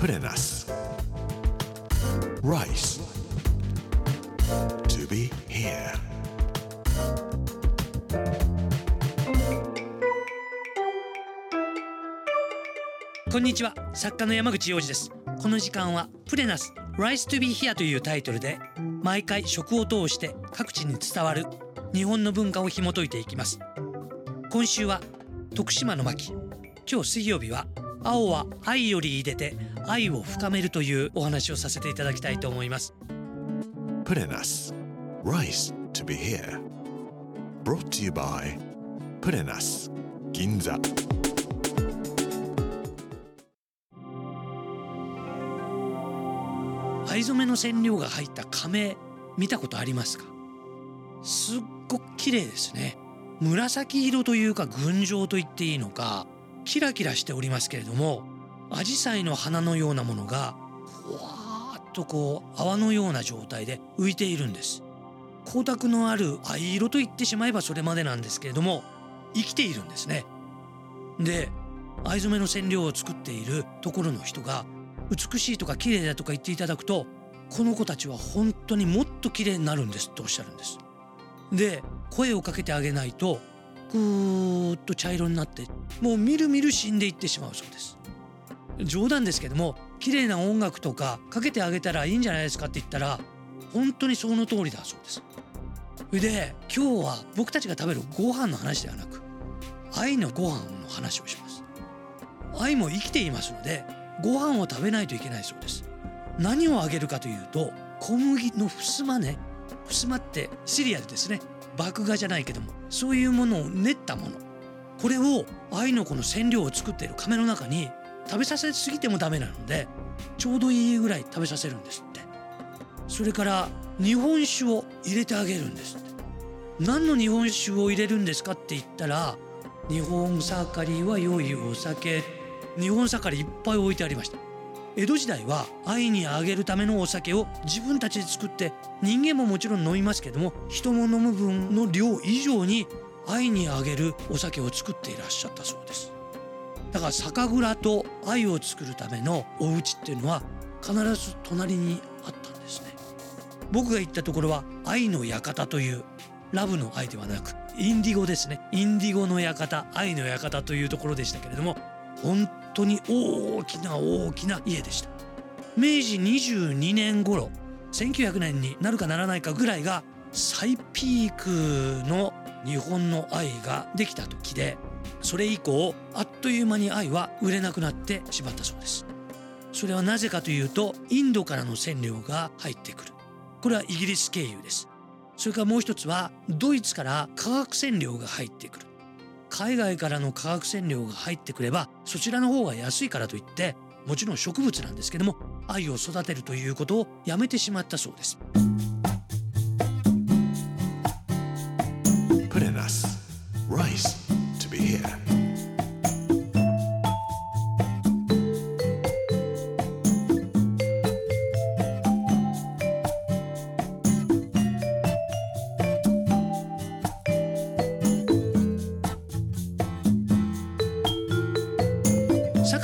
プレナス Rice. To be here. こんにちは。作家の山口洋二です。この時間はプレナス Rise to be here というタイトルで毎回食を通して各地に伝わる日本の文化を紐解いていきます。今週は徳島の巻。今日水曜日は青は愛より入れて愛を深めるというお話をさせていただきたいと思います。プレナス Rice to be here. Brought to you by プレナス銀座藍染めの染料が入った亀見たことありますか？すっごく綺麗ですね。紫色というか群青と言っていいのかキラキラしておりますけれども紫陽花の花のようなものがふわーっとこう泡のような状態で浮いているんです。光沢のある藍色と言ってしまえばそれまでなんですけれども生きているんですね。で藍染めの染料を作っているところの人が美しいとか綺麗だとか言っていただくとこの子たちは本当にもっと綺麗になるんですっておっしゃるんです。で声をかけてあげないとぐーっと茶色になってもうみるみる死んでいってしまうそうです。冗談ですけども綺麗な音楽とかかけてあげたらいいんじゃないですかって言ったら本当にその通りだそうです。それで今日は僕たちが食べるご飯の話ではなく愛のご飯の話をします。愛も生きていますのでご飯を食べないといけないそうです。何をあげるかというと小麦のふすまね。ふすまってシリアルですね。麦芽じゃないけどもそういうものを練ったもの。これを愛のこの染料を作っている亀の中に食べさせすぎてもダメなのでちょうどいいぐらい食べさせるんですって。それから日本酒を入れてあげるんですって。何の日本酒を入れるんですかって言ったら日本盛りは良いお酒。日本盛りいっぱい置いてありました。江戸時代は愛にあげるためのお酒を自分たちで作って人間ももちろん飲みますけども人も飲む分の量以上に愛にあげるお酒を作っていらっしゃったそうです。だから酒蔵と愛を作るためのお家っていうのは必ず隣にあったんですね。僕が行ったところは愛の館というラブの愛ではなくインディゴですね。インディゴの館愛の館というところでしたけれども本当に大きな大きな家でした。明治22年頃1900年になるかならないかぐらいが最ピークの日本の愛ができた時でそれ以降あっという間に愛は売れなくなってしまったそうです。それはなぜかというとインドからの染料が入ってくる。これはイギリス経由です。それからもう一つはドイツから化学染料が入ってくる。海外からの化学染料が入ってくればそちらの方が安いからといってもちろん植物なんですけども愛を育てるということをやめてしまったそうです。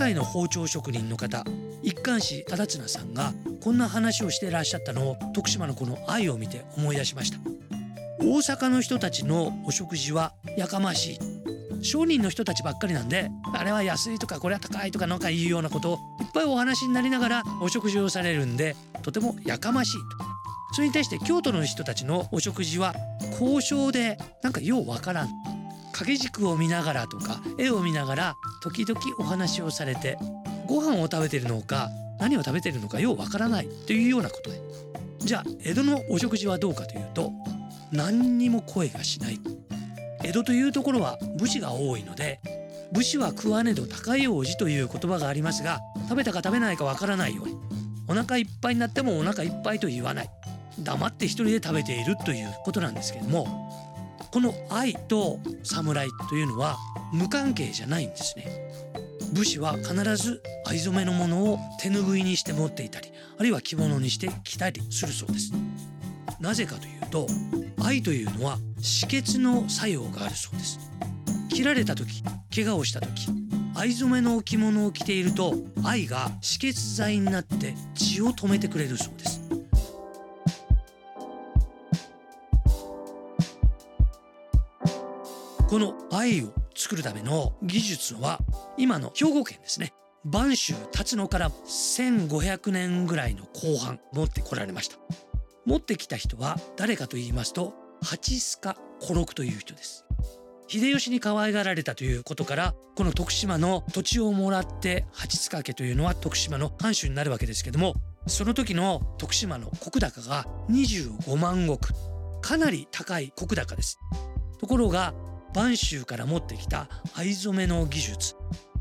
堺の包丁職人の方一貫士忠綱さんがこんな話をしてらっしゃったのを徳島のこの愛を見て思い出しました。大阪の人たちのお食事はやかましい。商人の人たちばっかりなんであれは安いとかこれは高いとかなんかいうようなことをいっぱいお話になりながらお食事をされるんでとてもやかましいと。それに対して京都の人たちのお食事は交渉でなんかようわからん。掛け軸を見ながらとか絵を見ながら時々お話をされてご飯を食べてるのか何を食べてるのかようわからないというようなことでじゃあ江戸のお食事はどうかというと何にも声がしない。江戸というところは武士が多いので武士は食わねど高い王子という言葉がありますが食べたか食べないかわからないようにお腹いっぱいになってもお腹いっぱいと言わない。黙って一人で食べているということなんですけどもこの愛と侍というのは無関係じゃないんですね。武士は必ず藍染めのものを手ぬぐいにして持っていたりあるいは着物にして着たりするそうです。なぜかというと愛というのは止血の作用があるそうです。切られた時怪我をした時藍染めの着物を着ていると藍が止血剤になって血を止めてくれるそうです。この藍を作るための技術は今の兵庫県ですね。播州辰野から1500年ぐらいの後半持ってこられました。持ってきた人は誰かと言いますと八須賀小六という人です。秀吉に可愛がられたということからこの徳島の土地をもらって八塚家というのは徳島の藩主になるわけですけどもその時の徳島の石高が25万石。かなり高い石高です。ところが播州から持ってきた藍染めの技術。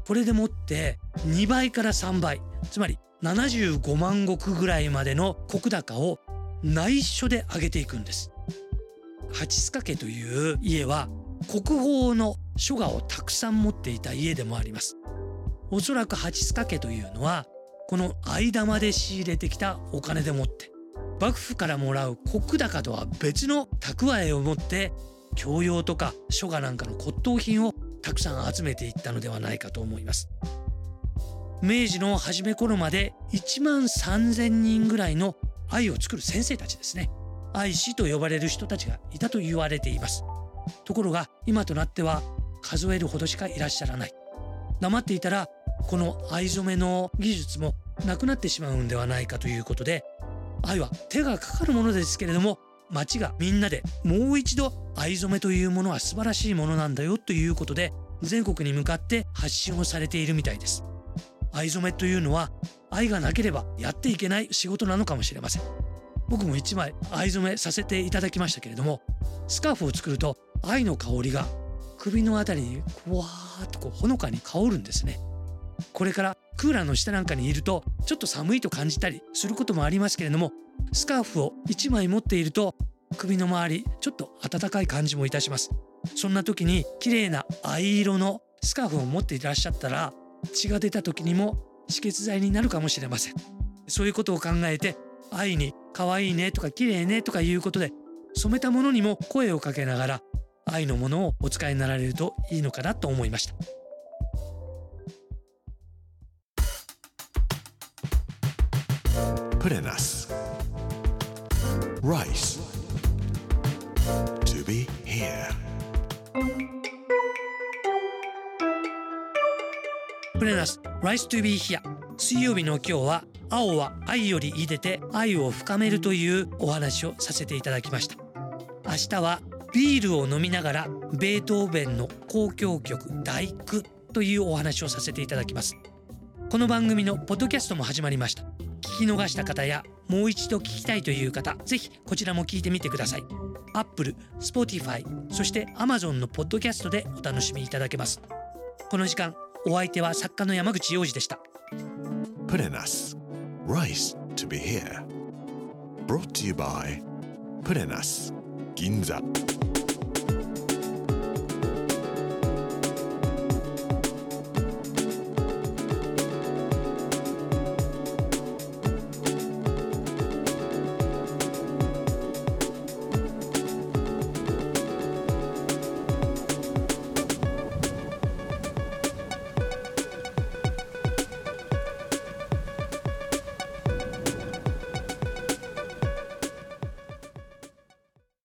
これでもって2倍から3倍。つまり75万石ぐらいまでの石高を内緒で上げていくんです。八塚家という家は国宝の書画をたくさん持っていた家でもあります。おそらく八塚家というのはこの藍玉で仕入れてきたお金でもって幕府からもらう石高とは別の蓄えを持って教養とか書画なんかの骨董品をたくさん集めていったのではないかと思います。明治の初め頃まで1万3,000人ぐらいの愛を作る先生たちですね。愛師と呼ばれる人たちがいたと言われています。ところが今となっては数えるほどしかいらっしゃらない。黙っていたらこの藍染めの技術もなくなってしまうんではないかということで藍は手がかかるものですけれども町がみんなでもう一度藍染めというものは素晴らしいものなんだよということで全国に向かって発信をされているみたいです。藍染めというのは愛がなければやっていけない仕事なのかもしれません。僕も一枚藍染めさせていただきましたけれどもスカーフを作ると愛の香りが首のあたりにふわーっとこうほのかに香るんですね。これからクーラーの下なんかにいるとちょっと寒いと感じたりすることもありますけれどもスカーフを1枚持っていると首の周りちょっと暖かい感じもいたします。そんな時に綺麗な藍色のスカーフを持っていらっしゃったら血が出た時にも止血剤になるかもしれません。そういうことを考えて愛に可愛いねとか綺麗ねとかいうことで染めたものにも声をかけながら愛のものをお使いになられるといいのかなと思いました。Put in us. Rice. To be here. プレナス Rice to be here 水曜日の今日は青は愛よりいでて愛を深めるというお話をさせていただきました明日はビールを飲みながらベートーベンの交響曲第九というお話をさせていただきますこの番組のポッドキャストも始まりました聞き逃した方やもう一度聞きたいという方ぜひこちらも聞いてみてください Apple、Spotify そして Amazon のポッドキャストでお楽しみいただけますこの時間お相手は作家の山口洋二でした Put in us. Rice to be here. Brought to you by Put in us. Ginza.